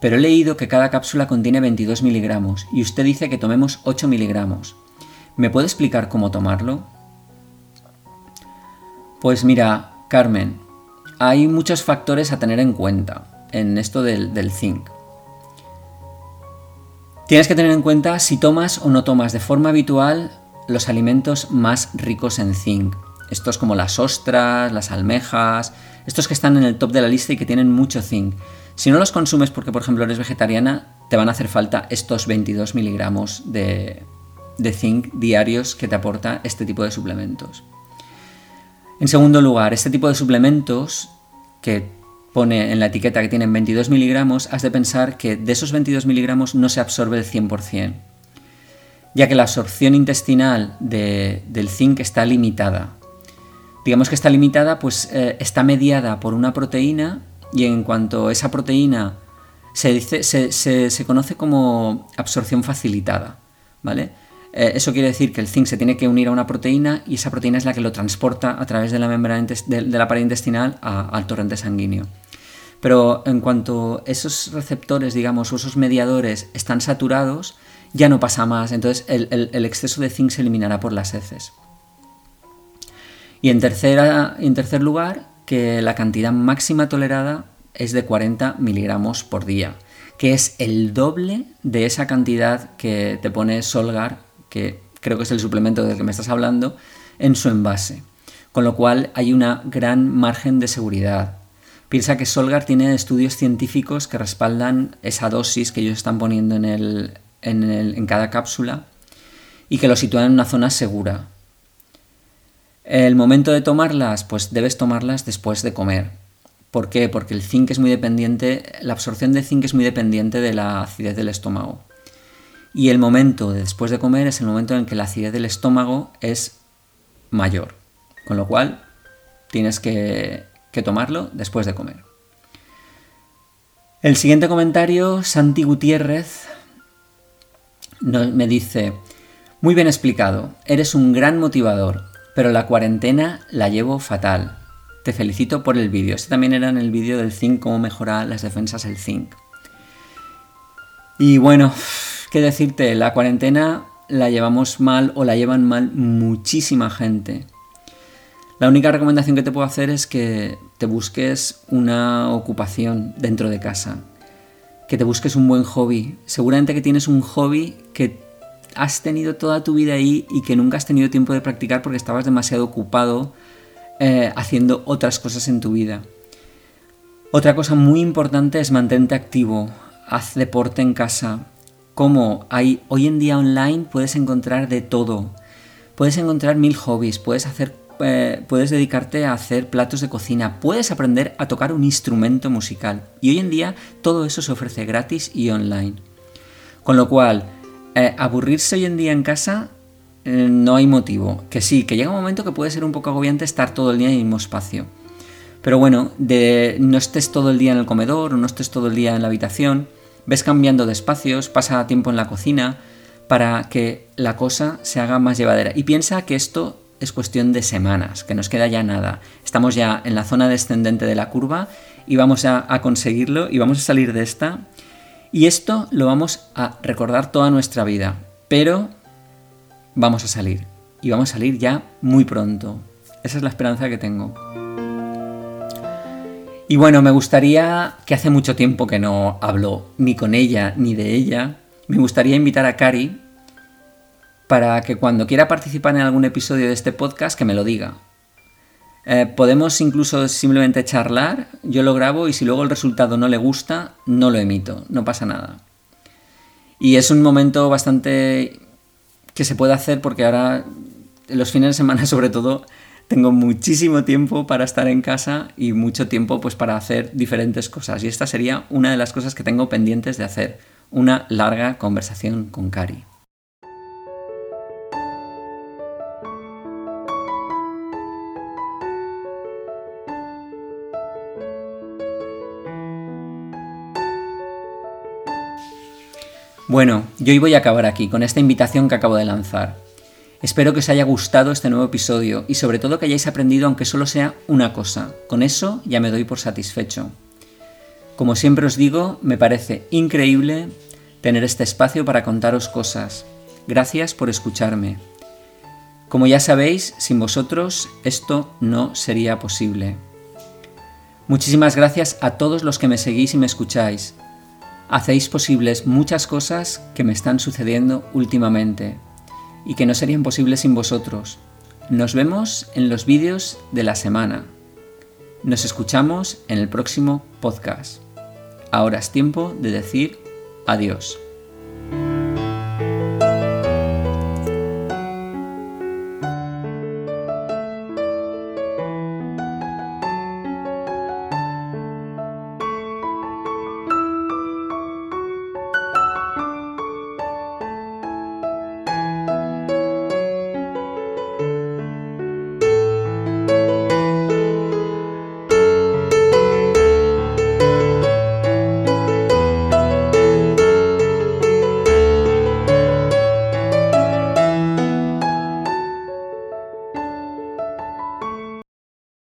pero he leído que cada cápsula contiene 22 miligramos y usted dice que tomemos 8 miligramos. ¿Me puede explicar cómo tomarlo? Pues mira, Carmen, hay muchos factores a tener en cuenta en esto del, zinc. Tienes que tener en cuenta si tomas o no tomas de forma habitual los alimentos más ricos en zinc estos como las ostras, las almejas, estos que están en el top de la lista y que tienen mucho zinc. Si no los consumes porque, por ejemplo, eres vegetariana, te van a hacer falta estos 22 miligramos de zinc diarios que te aporta este tipo de suplementos. En segundo lugar, este tipo de suplementos que pone en la etiqueta que tienen 22 miligramos, has de pensar que de esos 22 miligramos no se absorbe el 100%, ya que la absorción intestinal del zinc está limitada. Digamos que está limitada, pues eh, está mediada por una proteína y en cuanto esa proteína se, dice, se, conoce como absorción facilitada, ¿vale? Eh, eso quiere decir que el zinc se tiene que unir a una proteína y esa proteína es la que lo transporta a través de la membrana de, la pared intestinal al torrente sanguíneo. Pero en cuanto esos receptores, digamos, o esos mediadores están saturados, ya no pasa más, entonces el, exceso de zinc se eliminará por las heces. Y en, tercera, en tercer lugar, que la cantidad máxima tolerada es de 40 miligramos por día, que es el doble de esa cantidad que te pone Solgar, que creo que es el suplemento del que me estás hablando, en su envase. Con lo cual hay una gran margen de seguridad. Piensa que Solgar tiene estudios científicos que respaldan esa dosis que ellos están poniendo en, el, en, cada cápsula y que lo sitúan en una zona segura. El momento de tomarlas, pues debes tomarlas después de comer. ¿Por qué? Porque el zinc es muy dependiente, la absorción de zinc es muy dependiente de la acidez del estómago. Y el momento después de comer es el momento en que la acidez del estómago es mayor. Con lo cual, tienes que, tomarlo después de comer. El siguiente comentario, Santi Gutiérrez, me dice, muy bien explicado, eres un gran motivador, pero la cuarentena la llevo fatal. Te felicito por el vídeo. Este también era en el vídeo del zinc, cómo mejorar las defensas el zinc. Y bueno, qué decirte, la cuarentena la llevamos mal o la llevan mal muchísima gente. La única recomendación que te puedo hacer es que te busques una ocupación dentro de casa, que te busques un buen hobby. Seguramente que tienes un hobby que has tenido toda tu vida ahí y que nunca has tenido tiempo de practicar porque estabas demasiado ocupado eh, haciendo otras cosas en tu vida. Otra cosa muy importante es mantente activo, haz deporte en casa. Como hay hoy en día online puedes encontrar de todo. Puedes encontrar mil hobbies, puedes hacer eh, puedes dedicarte a hacer platos de cocina, puedes aprender a tocar un instrumento musical. Y hoy en día todo eso se ofrece gratis y online. Con lo cual, eh, aburrirse hoy en día en casa eh, no hay motivo. Que sí, que llega un momento que puede ser un poco agobiante estar todo el día en el mismo espacio. Pero bueno, no estés todo el día en el comedor o no estés todo el día en la habitación, ves cambiando de espacios, pasa tiempo en la cocina para que la cosa se haga más llevadera. Y piensa que esto es cuestión de semanas, que nos queda ya nada. Estamos ya en la zona descendente de la curva y vamos a, a conseguirlo y vamos a salir de esta. Y esto lo vamos a recordar toda nuestra vida. Pero vamos a salir. Y vamos a salir ya muy pronto. Esa es la esperanza que tengo. Y bueno, me gustaría, que hace mucho tiempo que no hablo ni con ella ni de ella, me gustaría invitar a Cari para que cuando quiera participar en algún episodio de este podcast, que me lo diga. Eh, podemos incluso simplemente charlar, yo lo grabo y si luego el resultado no le gusta, no lo emito, no pasa nada. Y es un momento bastante que se puede hacer porque ahora, los fines de semana (laughs) sobre todo, tengo muchísimo tiempo para estar en casa y mucho tiempo pues para hacer diferentes cosas. Y esta sería una de las cosas que tengo pendientes de hacer, una larga conversación con Cari. Bueno, yo hoy voy a acabar aquí con esta invitación que acabo de lanzar. Espero que os haya gustado este nuevo episodio y sobre todo que hayáis aprendido aunque solo sea una cosa. Con eso ya me doy por satisfecho. Como siempre os digo, me parece increíble tener este espacio para contaros cosas. Gracias por escucharme. Como ya sabéis, sin vosotros esto no sería posible. Muchísimas gracias a todos los que me seguís y me escucháis hacéis posibles muchas cosas que me están sucediendo últimamente y que no serían posibles sin vosotros. Nos vemos en los vídeos de la semana. Nos escuchamos en el próximo podcast. Ahora es tiempo de decir adiós.